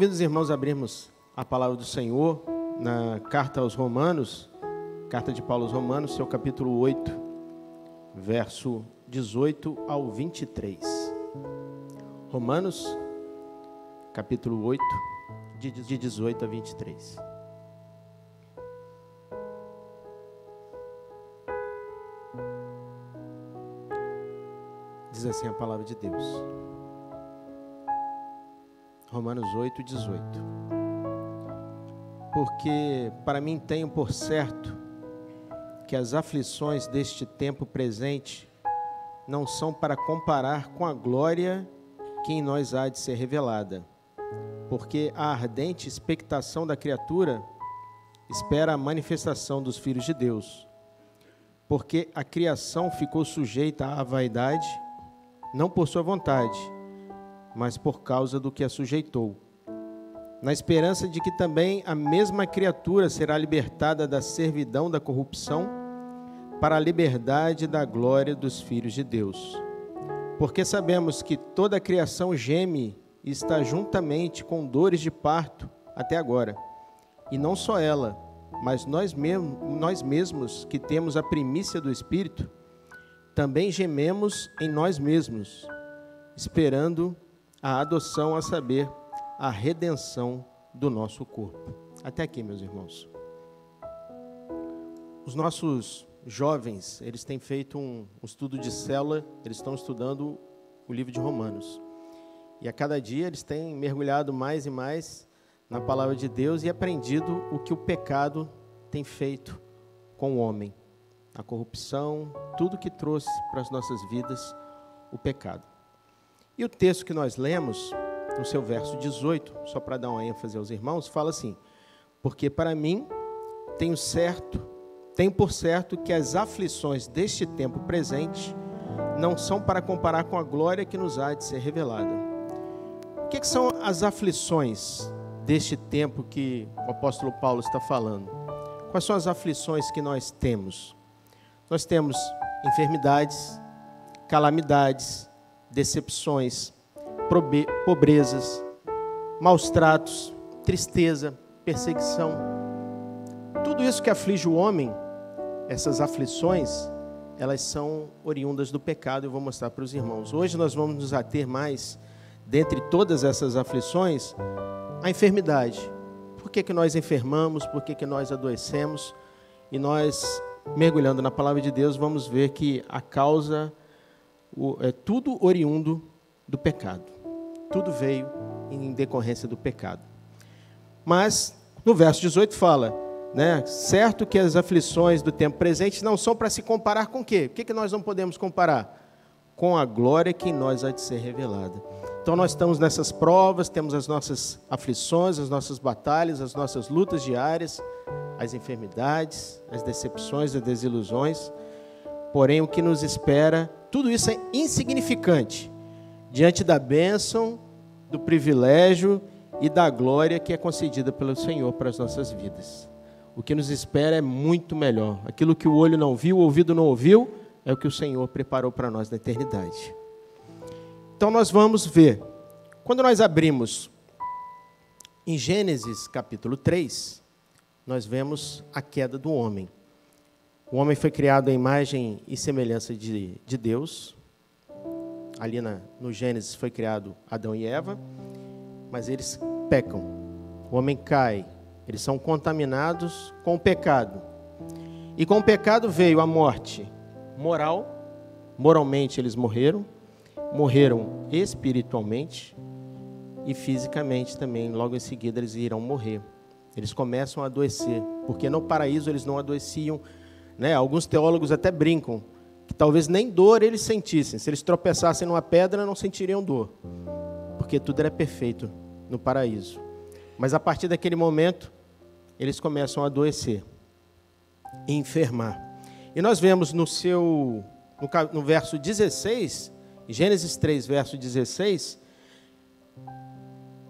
convido os irmãos a abrirmos a palavra do Senhor na carta aos Romanos, carta de Paulo aos Romanos, seu capítulo 8, verso 18 ao 23. Romanos, capítulo 8, de 18 a 23. Diz assim a palavra de Deus. Romanos 8, 18. Porque para mim tenho por certo que as aflições deste tempo presente não são para comparar com a glória que em nós há de ser revelada. Porque a ardente expectação da criatura espera a manifestação dos filhos de Deus. Porque a criação ficou sujeita à vaidade, não por sua vontade, mas por causa do que a sujeitou, na esperança de que também a mesma criatura será libertada da servidão da corrupção para a liberdade da glória dos filhos de Deus. Porque sabemos que toda a criação geme e está juntamente com dores de parto até agora. E não só ela, mas nós mesmos, nós mesmos que temos a primícia do Espírito, também gememos em nós mesmos, esperando a adoção, a saber, a redenção do nosso corpo. Até aqui, meus irmãos. Os nossos jovens, eles têm feito um, um estudo de célula, eles estão estudando o livro de Romanos. E a cada dia eles têm mergulhado mais e mais na palavra de Deus e aprendido o que o pecado tem feito com o homem. A corrupção, tudo que trouxe para as nossas vidas o pecado. E o texto que nós lemos, no seu verso 18, só para dar uma ênfase aos irmãos, fala assim: Porque para mim tenho certo, tenho por certo que as aflições deste tempo presente não são para comparar com a glória que nos há de ser revelada. O que, que são as aflições deste tempo que o apóstolo Paulo está falando? Quais são as aflições que nós temos? Nós temos enfermidades, calamidades, decepções, pobrezas, maus tratos, tristeza, perseguição. Tudo isso que aflige o homem, essas aflições, elas são oriundas do pecado, eu vou mostrar para os irmãos. Hoje nós vamos nos ater mais, dentre todas essas aflições, a enfermidade. Por que, que nós enfermamos? Por que, que nós adoecemos? E nós, mergulhando na palavra de Deus, vamos ver que a causa é tudo oriundo do pecado. Tudo veio em decorrência do pecado. Mas no verso 18 fala, né, certo que as aflições do tempo presente não são para se comparar com o quê? O que, que nós não podemos comparar? Com a glória que em nós há de ser revelada. Então nós estamos nessas provas, temos as nossas aflições, as nossas batalhas, as nossas lutas diárias, as enfermidades, as decepções, as desilusões. Porém, o que nos espera tudo isso é insignificante diante da bênção, do privilégio e da glória que é concedida pelo Senhor para as nossas vidas. O que nos espera é muito melhor. Aquilo que o olho não viu, o ouvido não ouviu, é o que o Senhor preparou para nós na eternidade. Então nós vamos ver. Quando nós abrimos em Gênesis capítulo 3, nós vemos a queda do homem. O homem foi criado à imagem e semelhança de, de Deus. Ali na, no Gênesis foi criado Adão e Eva, mas eles pecam. O homem cai, eles são contaminados com o pecado. E com o pecado veio a morte moral, moralmente eles morreram, morreram espiritualmente e fisicamente também, logo em seguida eles irão morrer. Eles começam a adoecer, porque no paraíso eles não adoeciam né? Alguns teólogos até brincam que talvez nem dor eles sentissem. Se eles tropeçassem numa pedra, não sentiriam dor, porque tudo era perfeito no paraíso. Mas a partir daquele momento, eles começam a adoecer e enfermar. E nós vemos no seu no, verso 16, Gênesis 3, verso 16,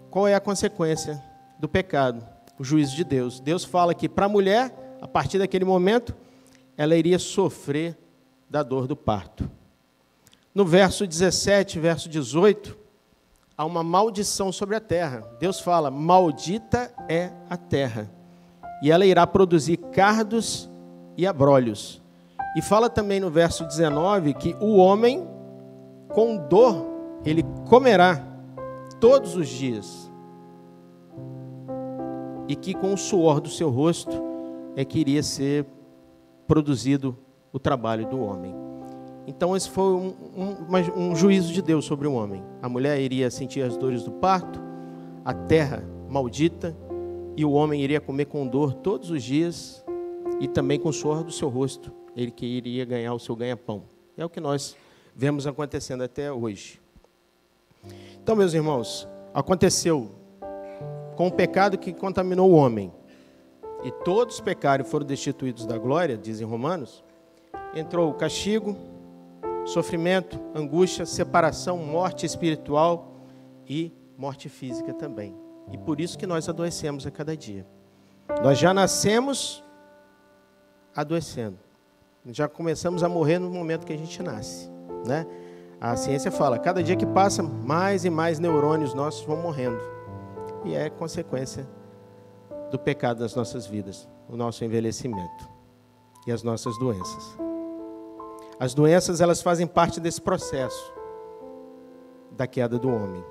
qual é a consequência do pecado? O juízo de Deus. Deus fala que para a mulher, a partir daquele momento, ela iria sofrer da dor do parto. No verso 17, verso 18, há uma maldição sobre a terra. Deus fala: Maldita é a terra, e ela irá produzir cardos e abrolhos. E fala também no verso 19 que o homem, com dor, ele comerá todos os dias, e que com o suor do seu rosto é que iria ser produzido o trabalho do homem. Então, esse foi um, um, um, juízo de Deus sobre o homem. A mulher iria sentir as dores do parto, a terra maldita, e o homem iria comer com dor todos os dias e também com o suor do seu rosto, ele que iria ganhar o seu ganha-pão. É o que nós vemos acontecendo até hoje. Então, meus irmãos, aconteceu com o pecado que contaminou o homem, e todos pecaram e foram destituídos da glória, dizem Romanos, entrou o castigo, sofrimento, angústia, separação, morte espiritual e morte física também. E por isso que nós adoecemos a cada dia. Nós já nascemos adoecendo. Já começamos a morrer no momento que a gente nasce, né? A ciência fala, cada dia que passa, mais e mais neurônios nossos vão morrendo. E é consequência do pecado das nossas vidas, o nosso envelhecimento e as nossas doenças. As doenças, elas fazem parte desse processo da queda do homem.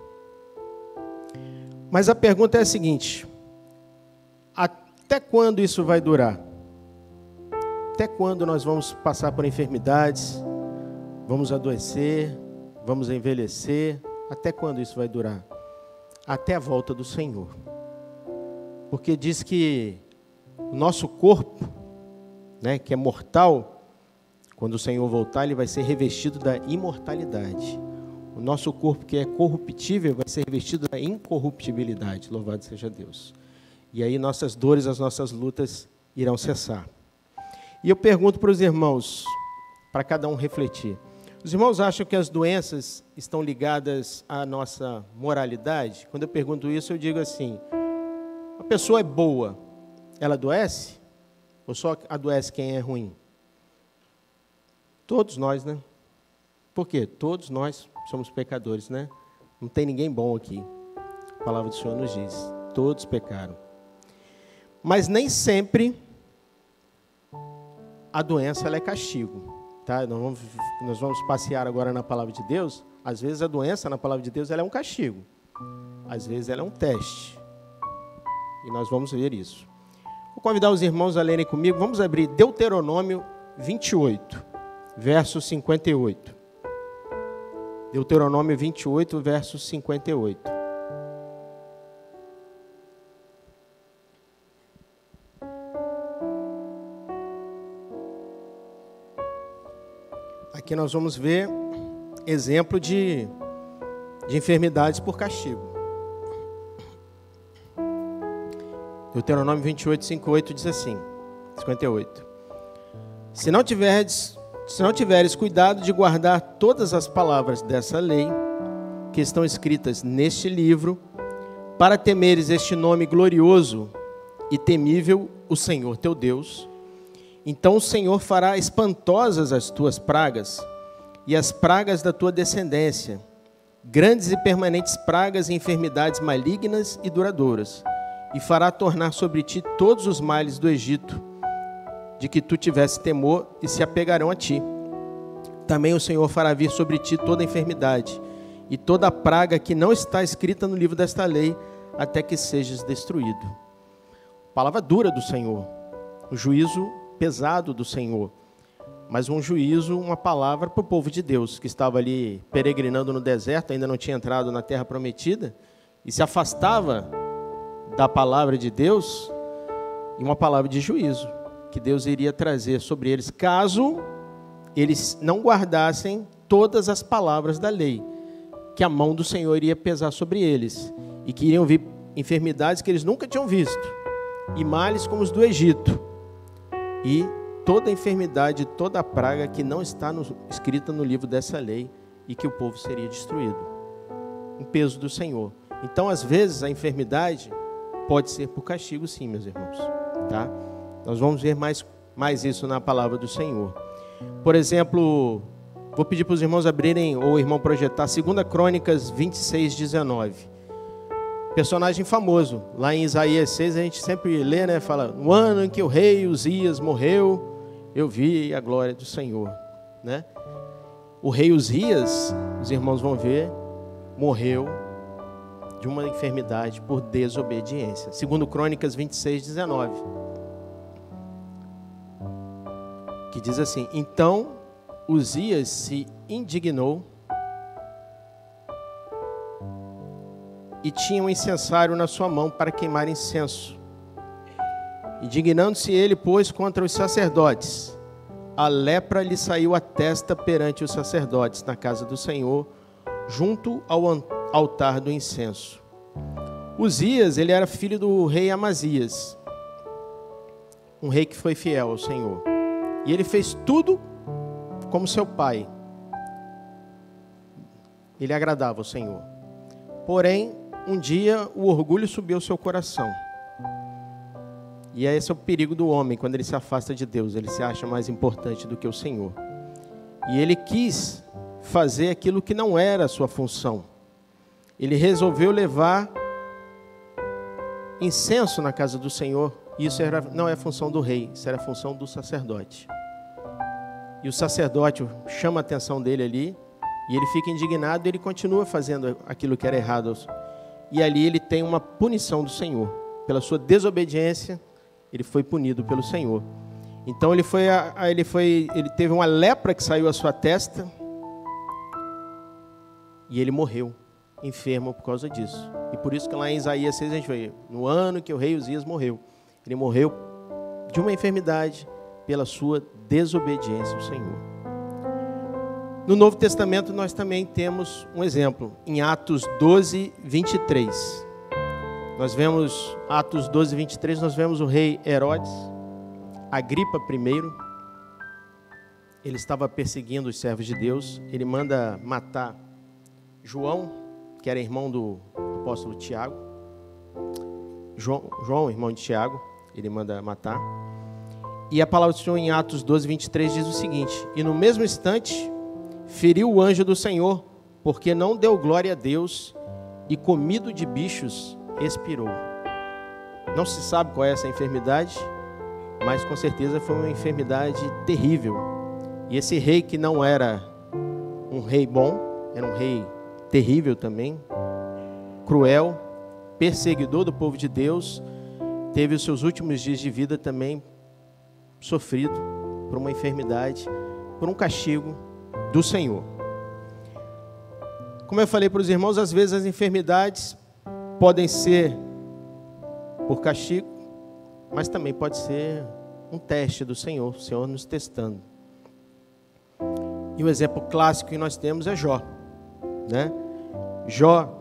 Mas a pergunta é a seguinte: até quando isso vai durar? Até quando nós vamos passar por enfermidades, vamos adoecer, vamos envelhecer? Até quando isso vai durar? Até a volta do Senhor. Porque diz que o nosso corpo, né, que é mortal, quando o Senhor voltar, ele vai ser revestido da imortalidade. O nosso corpo, que é corruptível, vai ser revestido da incorruptibilidade. Louvado seja Deus. E aí nossas dores, as nossas lutas irão cessar. E eu pergunto para os irmãos, para cada um refletir: os irmãos acham que as doenças estão ligadas à nossa moralidade? Quando eu pergunto isso, eu digo assim: a pessoa é boa, ela adoece? Ou só adoece quem é ruim? Todos nós, né? Por quê? Todos nós somos pecadores, né? Não tem ninguém bom aqui. A palavra do Senhor nos diz: todos pecaram. Mas nem sempre a doença é castigo. Tá? Nós, vamos, nós vamos passear agora na palavra de Deus. Às vezes a doença na palavra de Deus é um castigo. Às vezes ela é um teste. E nós vamos ver isso. Vou convidar os irmãos a lerem comigo. Vamos abrir Deuteronômio 28 verso 58. Deuteronômio 28, verso 58. Aqui nós vamos ver exemplo de, de enfermidades por castigo. Deuteronômio 28, 58 diz assim: 58. Se não tiverdes se não tiveres cuidado de guardar todas as palavras dessa lei, que estão escritas neste livro, para temeres este nome glorioso e temível, o Senhor teu Deus, então o Senhor fará espantosas as tuas pragas e as pragas da tua descendência, grandes e permanentes pragas e enfermidades malignas e duradouras, e fará tornar sobre ti todos os males do Egito de que tu tivesse temor e se apegarão a ti. Também o Senhor fará vir sobre ti toda enfermidade e toda praga que não está escrita no livro desta lei, até que sejas destruído. Palavra dura do Senhor, o juízo pesado do Senhor, mas um juízo, uma palavra para o povo de Deus que estava ali peregrinando no deserto, ainda não tinha entrado na terra prometida e se afastava da palavra de Deus, e uma palavra de juízo que Deus iria trazer sobre eles, caso eles não guardassem todas as palavras da lei, que a mão do Senhor iria pesar sobre eles, e que iriam vir enfermidades que eles nunca tinham visto, e males como os do Egito, e toda enfermidade, toda praga que não está no, escrita no livro dessa lei, e que o povo seria destruído. Um peso do Senhor. Então, às vezes, a enfermidade pode ser por castigo, sim, meus irmãos. Tá? Nós vamos ver mais, mais isso na palavra do Senhor. Por exemplo, Vou pedir para os irmãos abrirem, ou o irmão projetar, 2 Crônicas 26, 19. Personagem famoso. Lá em Isaías 6 a gente sempre lê, né? Fala, no ano em que o rei Uzias morreu, eu vi a glória do Senhor. Né? O rei Uzias, os irmãos vão ver, morreu de uma enfermidade por desobediência. Segundo Crônicas 26, 19. Que diz assim, então Uzias se indignou e tinha um incensário na sua mão para queimar incenso. Indignando-se ele, pois, contra os sacerdotes. A lepra lhe saiu à testa perante os sacerdotes na casa do Senhor, junto ao altar do incenso. Uzias, ele era filho do rei Amazias, um rei que foi fiel ao Senhor. E ele fez tudo como seu pai. Ele agradava ao Senhor. Porém, um dia o orgulho subiu ao seu coração. E esse é o perigo do homem quando ele se afasta de Deus, ele se acha mais importante do que o Senhor. E ele quis fazer aquilo que não era a sua função. Ele resolveu levar incenso na casa do Senhor. Isso era, não é função do rei, isso era função do sacerdote. E o sacerdote chama a atenção dele ali, e ele fica indignado e ele continua fazendo aquilo que era errado. E ali ele tem uma punição do Senhor. Pela sua desobediência, ele foi punido pelo Senhor. Então ele foi, ele foi, ele teve uma lepra que saiu à sua testa e ele morreu enfermo por causa disso. E por isso que lá em Isaías 6 a gente vê, no ano que o rei Uzias morreu, ele morreu de uma enfermidade pela sua desobediência ao Senhor. No Novo Testamento nós também temos um exemplo, em Atos 12, 23. Nós vemos Atos 12, 23, nós vemos o rei Herodes, Agripa I, ele estava perseguindo os servos de Deus, ele manda matar João, que era irmão do apóstolo Tiago, João, João irmão de Tiago, ele manda matar. E a palavra do Senhor em Atos 12, 23 diz o seguinte: E no mesmo instante feriu o anjo do Senhor, porque não deu glória a Deus, e comido de bichos expirou. Não se sabe qual é essa enfermidade, mas com certeza foi uma enfermidade terrível. E esse rei que não era um rei bom, era um rei terrível também, cruel, perseguidor do povo de Deus, teve os seus últimos dias de vida também sofrido por uma enfermidade, por um castigo do Senhor. Como eu falei para os irmãos, às vezes as enfermidades podem ser por castigo, mas também pode ser um teste do Senhor, o Senhor nos testando. E o exemplo clássico que nós temos é Jó, né? Jó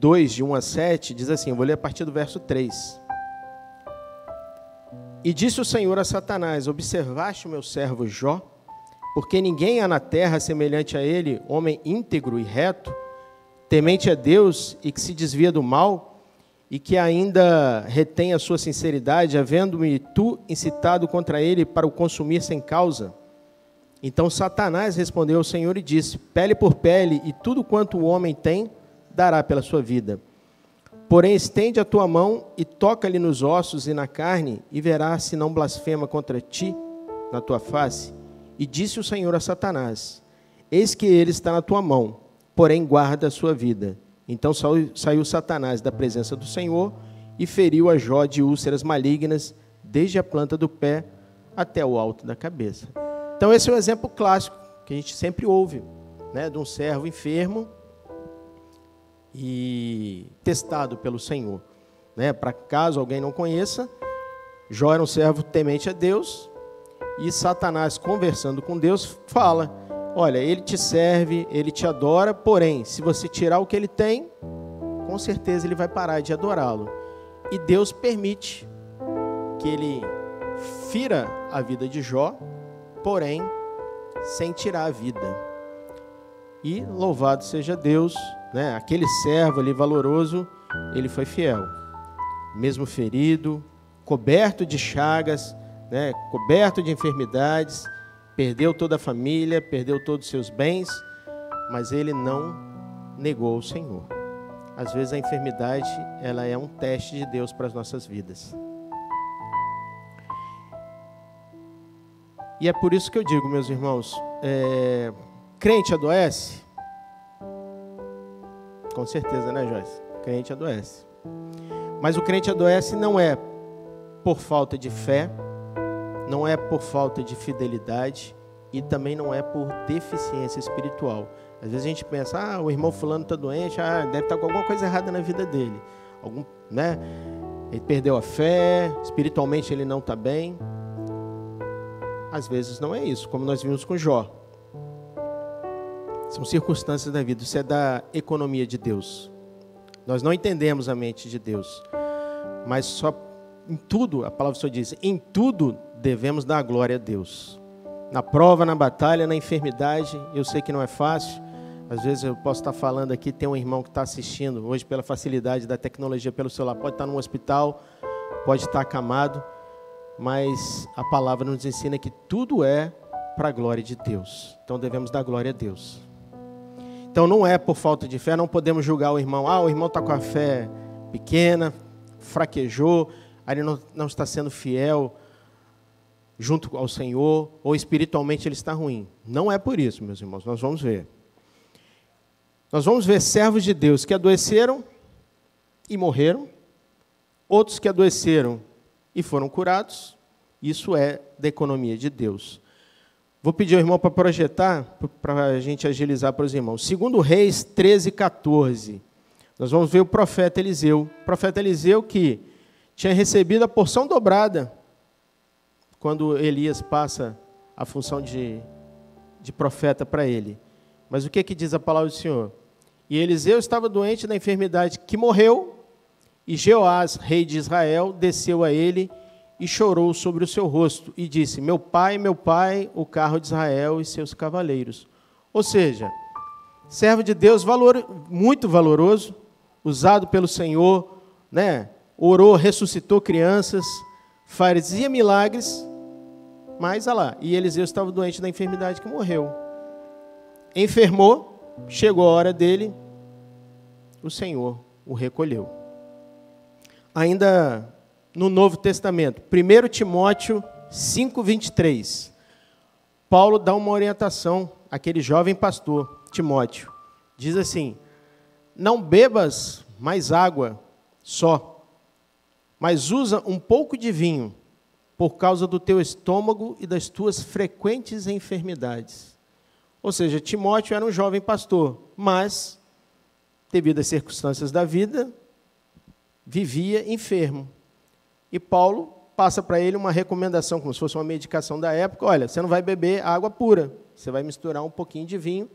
2, de 1 a 7, diz assim: vou ler a partir do verso 3. E disse o Senhor a Satanás: Observaste o meu servo Jó? Porque ninguém há na terra semelhante a ele, homem íntegro e reto, temente a Deus e que se desvia do mal, e que ainda retém a sua sinceridade, havendo-me tu incitado contra ele para o consumir sem causa. Então Satanás respondeu ao Senhor e disse: Pele por pele, e tudo quanto o homem tem, dará pela sua vida. Porém, estende a tua mão e toca-lhe nos ossos e na carne, e verás se não blasfema contra ti na tua face. E disse o Senhor a Satanás: Eis que ele está na tua mão, porém guarda a sua vida. Então saiu Satanás da presença do Senhor e feriu a Jó de úlceras malignas, desde a planta do pé até o alto da cabeça. Então, esse é um exemplo clássico que a gente sempre ouve, né, de um servo enfermo e testado pelo Senhor. Né? Para caso alguém não conheça, Jó era um servo temente a Deus e Satanás, conversando com Deus, fala: Olha, ele te serve, ele te adora, porém, se você tirar o que ele tem, com certeza ele vai parar de adorá-lo. E Deus permite que ele fira a vida de Jó, porém, sem tirar a vida. E louvado seja Deus né? Aquele servo ali valoroso, ele foi fiel, mesmo ferido, coberto de chagas, né? coberto de enfermidades, perdeu toda a família, perdeu todos os seus bens, mas ele não negou o Senhor. Às vezes a enfermidade, ela é um teste de Deus para as nossas vidas. E é por isso que eu digo, meus irmãos, é, crente adoece? Com certeza, né, Joyce? Crente adoece. Mas o crente adoece não é por falta de fé, não é por falta de fidelidade e também não é por deficiência espiritual. Às vezes a gente pensa, ah, o irmão fulano está doente, ah, deve estar tá com alguma coisa errada na vida dele. Algum, né? Ele perdeu a fé, espiritualmente ele não está bem. Às vezes não é isso, como nós vimos com Jó. São circunstâncias da vida, isso é da economia de Deus. Nós não entendemos a mente de Deus, mas só em tudo, a palavra só diz, em tudo devemos dar glória a Deus. Na prova, na batalha, na enfermidade, eu sei que não é fácil. Às vezes eu posso estar falando aqui, tem um irmão que está assistindo, hoje pela facilidade da tecnologia pelo celular, pode estar no hospital, pode estar acamado, mas a palavra nos ensina que tudo é para a glória de Deus. Então devemos dar glória a Deus. Então não é por falta de fé, não podemos julgar o irmão. Ah, o irmão está com a fé pequena, fraquejou, ele não, não está sendo fiel junto ao Senhor, ou espiritualmente ele está ruim. Não é por isso, meus irmãos, nós vamos ver. Nós vamos ver servos de Deus que adoeceram e morreram, outros que adoeceram e foram curados. Isso é da economia de Deus. Vou pedir ao irmão para projetar, para a gente agilizar para os irmãos. Segundo Reis 13, 14. Nós vamos ver o profeta Eliseu. O profeta Eliseu que tinha recebido a porção dobrada quando Elias passa a função de, de profeta para ele. Mas o que, que diz a palavra do Senhor? E Eliseu estava doente da enfermidade que morreu, e Jeoás, rei de Israel, desceu a ele e chorou sobre o seu rosto e disse: Meu pai, meu pai, o carro de Israel e seus cavaleiros. Ou seja, servo de Deus valor, muito valoroso, usado pelo Senhor, né? orou, ressuscitou crianças, fazia milagres, mas olha lá, e Eliseu estava doente da enfermidade que morreu. Enfermou, chegou a hora dele, o Senhor o recolheu. Ainda no Novo Testamento. 1 Timóteo 5:23. Paulo dá uma orientação àquele jovem pastor, Timóteo. Diz assim: Não bebas mais água só, mas usa um pouco de vinho, por causa do teu estômago e das tuas frequentes enfermidades. Ou seja, Timóteo era um jovem pastor, mas, devido às circunstâncias da vida, vivia enfermo. E Paulo passa para ele uma recomendação, como se fosse uma medicação da época: olha, você não vai beber água pura, você vai misturar um pouquinho de vinho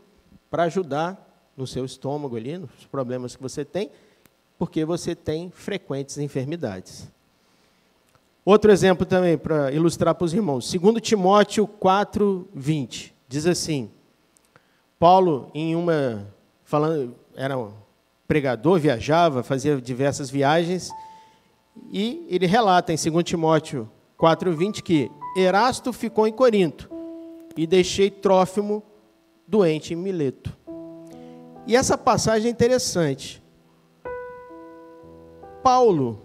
para ajudar no seu estômago ali, nos problemas que você tem, porque você tem frequentes enfermidades. Outro exemplo também para ilustrar para os irmãos. 2 Timóteo 4, 20. Diz assim: Paulo, em uma. falando, era pregador, viajava, fazia diversas viagens, e ele relata em 2 Timóteo 4,20 que Erasto ficou em Corinto e deixei Trófimo doente em Mileto. E essa passagem é interessante. Paulo,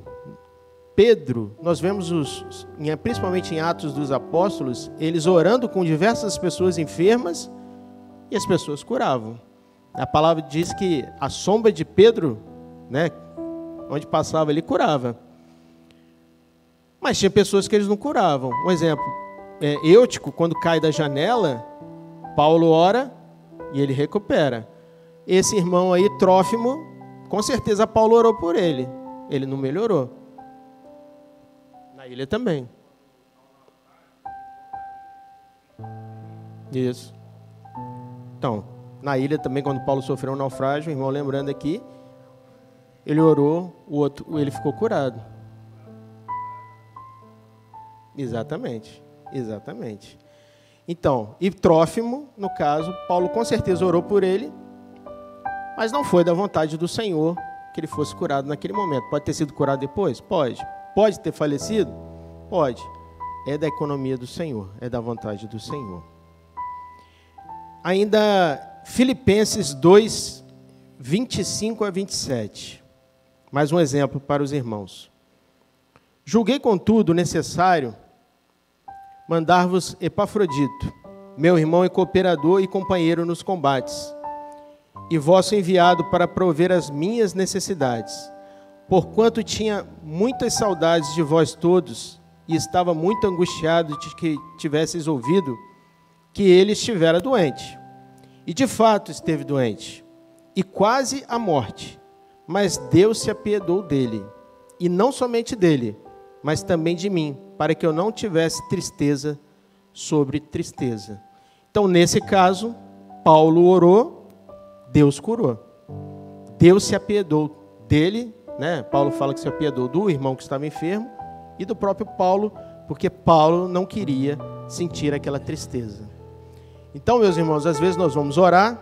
Pedro, nós vemos os, principalmente em Atos dos Apóstolos, eles orando com diversas pessoas enfermas e as pessoas curavam. A palavra diz que a sombra de Pedro, né, onde passava, ele curava. Mas tinha pessoas que eles não curavam. Um exemplo, é, Eutico, quando cai da janela, Paulo ora e ele recupera. Esse irmão aí, Trófimo, com certeza Paulo orou por ele. Ele não melhorou. Na ilha também. Isso. Então, na ilha também, quando Paulo sofreu um naufrágio, o irmão lembrando aqui, ele orou, o outro, ele ficou curado. Exatamente, exatamente. Então, e Trófimo, no caso, Paulo com certeza orou por ele, mas não foi da vontade do Senhor que ele fosse curado naquele momento. Pode ter sido curado depois? Pode. Pode ter falecido? Pode. É da economia do Senhor, é da vontade do Senhor. Ainda Filipenses 2, 25 a 27. Mais um exemplo para os irmãos. Julguei, contudo, necessário mandar-vos Epafrodito, meu irmão e cooperador e companheiro nos combates, e vosso enviado para prover as minhas necessidades, porquanto tinha muitas saudades de vós todos, e estava muito angustiado de que tivesseis ouvido que ele estivera doente. E de fato esteve doente, e quase à morte. Mas Deus se apiedou dele, e não somente dele, mas também de mim, para que eu não tivesse tristeza sobre tristeza. Então, nesse caso, Paulo orou, Deus curou. Deus se apiedou dele, né? Paulo fala que se apiedou do irmão que estava enfermo e do próprio Paulo, porque Paulo não queria sentir aquela tristeza. Então, meus irmãos, às vezes nós vamos orar,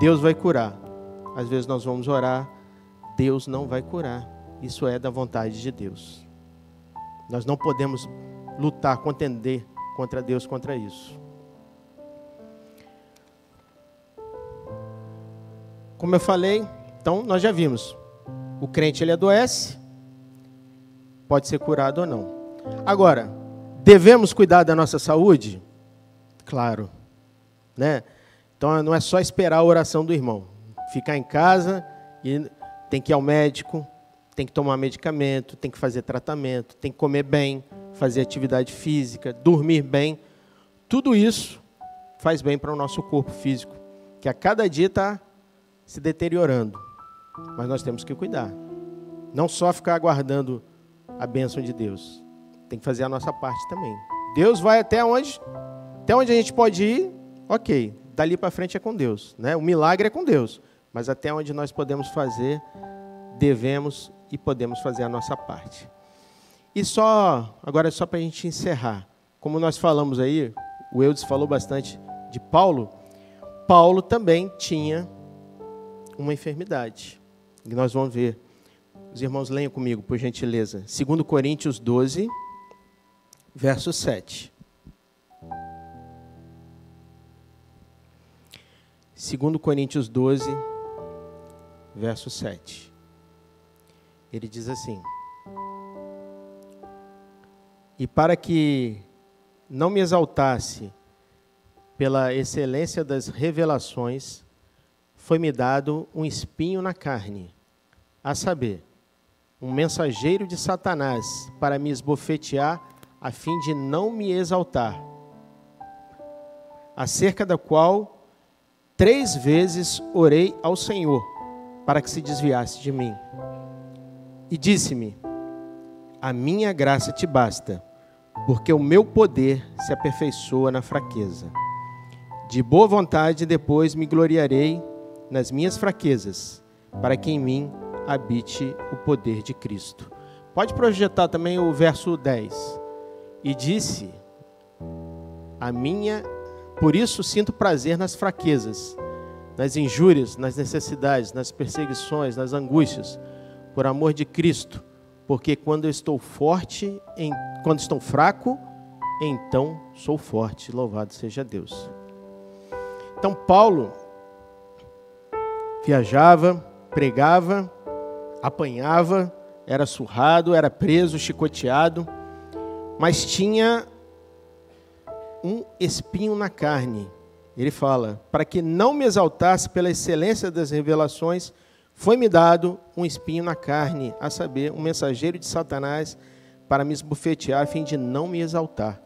Deus vai curar. Às vezes nós vamos orar, Deus não vai curar. Isso é da vontade de Deus. Nós não podemos lutar, contender contra Deus contra isso. Como eu falei, então nós já vimos. O crente ele adoece, pode ser curado ou não. Agora, devemos cuidar da nossa saúde? Claro né? Então não é só esperar a oração do irmão. Ficar em casa e tem que ir ao médico, tem que tomar medicamento, tem que fazer tratamento, tem que comer bem, fazer atividade física, dormir bem. Tudo isso faz bem para o nosso corpo físico, que a cada dia está se deteriorando. Mas nós temos que cuidar. Não só ficar aguardando a bênção de Deus. Tem que fazer a nossa parte também. Deus vai até onde, até onde a gente pode ir, ok, dali para frente é com Deus, né? O milagre é com Deus, mas até onde nós podemos fazer, devemos e podemos fazer a nossa parte. E só, agora só para a gente encerrar, como nós falamos aí, o Eudes falou bastante de Paulo, Paulo também tinha uma enfermidade, e nós vamos ver. Os irmãos leiam comigo, por gentileza. 2 Coríntios 12, verso 7. 2 Coríntios 12, verso 7. Ele diz assim: E para que não me exaltasse pela excelência das revelações, foi-me dado um espinho na carne, a saber, um mensageiro de Satanás para me esbofetear, a fim de não me exaltar, acerca da qual Três vezes orei ao Senhor para que se desviasse de mim. E disse-me: A minha graça te basta, porque o meu poder se aperfeiçoa na fraqueza. De boa vontade depois me gloriarei nas minhas fraquezas, para que em mim habite o poder de Cristo. Pode projetar também o verso 10. E disse: A minha por isso sinto prazer nas fraquezas, nas injúrias, nas necessidades, nas perseguições, nas angústias, por amor de Cristo, porque quando eu estou forte, em, quando estou fraco, então sou forte. Louvado seja Deus. Então Paulo viajava, pregava, apanhava, era surrado, era preso, chicoteado, mas tinha um espinho na carne. Ele fala: para que não me exaltasse pela excelência das revelações, foi-me dado um espinho na carne, a saber, um mensageiro de Satanás para me esbofetear, a fim de não me exaltar.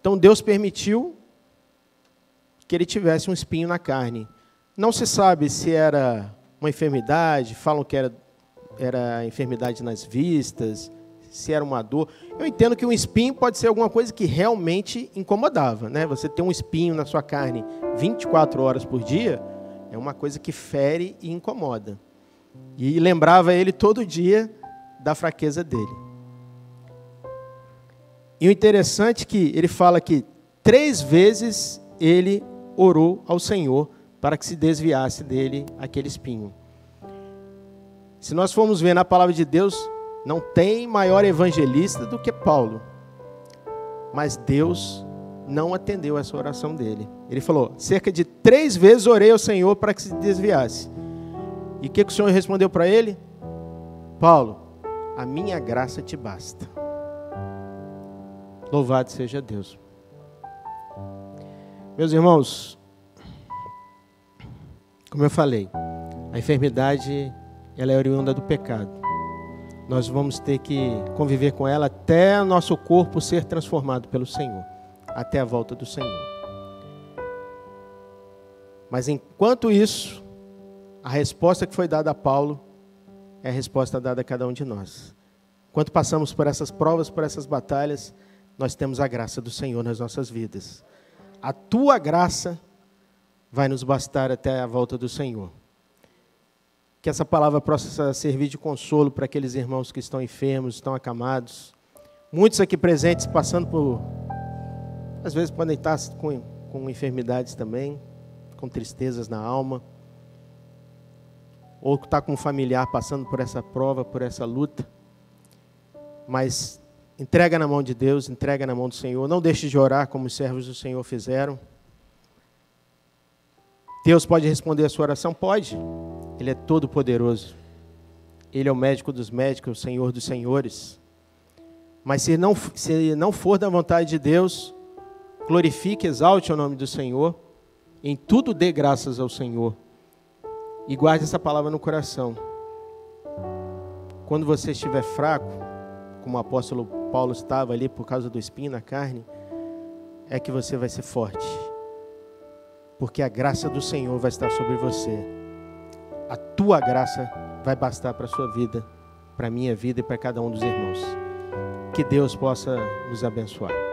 Então Deus permitiu que ele tivesse um espinho na carne. Não se sabe se era uma enfermidade, falam que era, era enfermidade nas vistas, se era uma dor. Eu entendo que um espinho pode ser alguma coisa que realmente incomodava, né? Você ter um espinho na sua carne 24 horas por dia é uma coisa que fere e incomoda. E lembrava ele todo dia da fraqueza dele. E o interessante é que ele fala que três vezes ele orou ao Senhor para que se desviasse dele aquele espinho. Se nós formos ver na palavra de Deus, não tem maior evangelista do que Paulo. Mas Deus não atendeu essa oração dele. Ele falou: cerca de três vezes orei ao Senhor para que se desviasse. E o que, que o Senhor respondeu para ele? Paulo, a minha graça te basta. Louvado seja Deus. Meus irmãos, como eu falei, a enfermidade ela é oriunda do pecado. Nós vamos ter que conviver com ela até nosso corpo ser transformado pelo Senhor, até a volta do Senhor. Mas enquanto isso, a resposta que foi dada a Paulo é a resposta dada a cada um de nós. Enquanto passamos por essas provas, por essas batalhas, nós temos a graça do Senhor nas nossas vidas. A tua graça vai nos bastar até a volta do Senhor. Que essa palavra possa servir de consolo para aqueles irmãos que estão enfermos, estão acamados. Muitos aqui presentes passando por. Às vezes podem estar com, com enfermidades também, com tristezas na alma. Ou está com um familiar passando por essa prova, por essa luta. Mas entrega na mão de Deus, entrega na mão do Senhor. Não deixe de orar como os servos do Senhor fizeram. Deus pode responder a sua oração? Pode. Ele é todo poderoso. Ele é o médico dos médicos, o Senhor dos senhores. Mas se não, se não for da vontade de Deus, glorifique, exalte o nome do Senhor. Em tudo dê graças ao Senhor. E guarde essa palavra no coração. Quando você estiver fraco, como o apóstolo Paulo estava ali por causa do espinho na carne, é que você vai ser forte. Porque a graça do Senhor vai estar sobre você a tua graça vai bastar para a sua vida, para a minha vida e para cada um dos irmãos. Que Deus possa nos abençoar.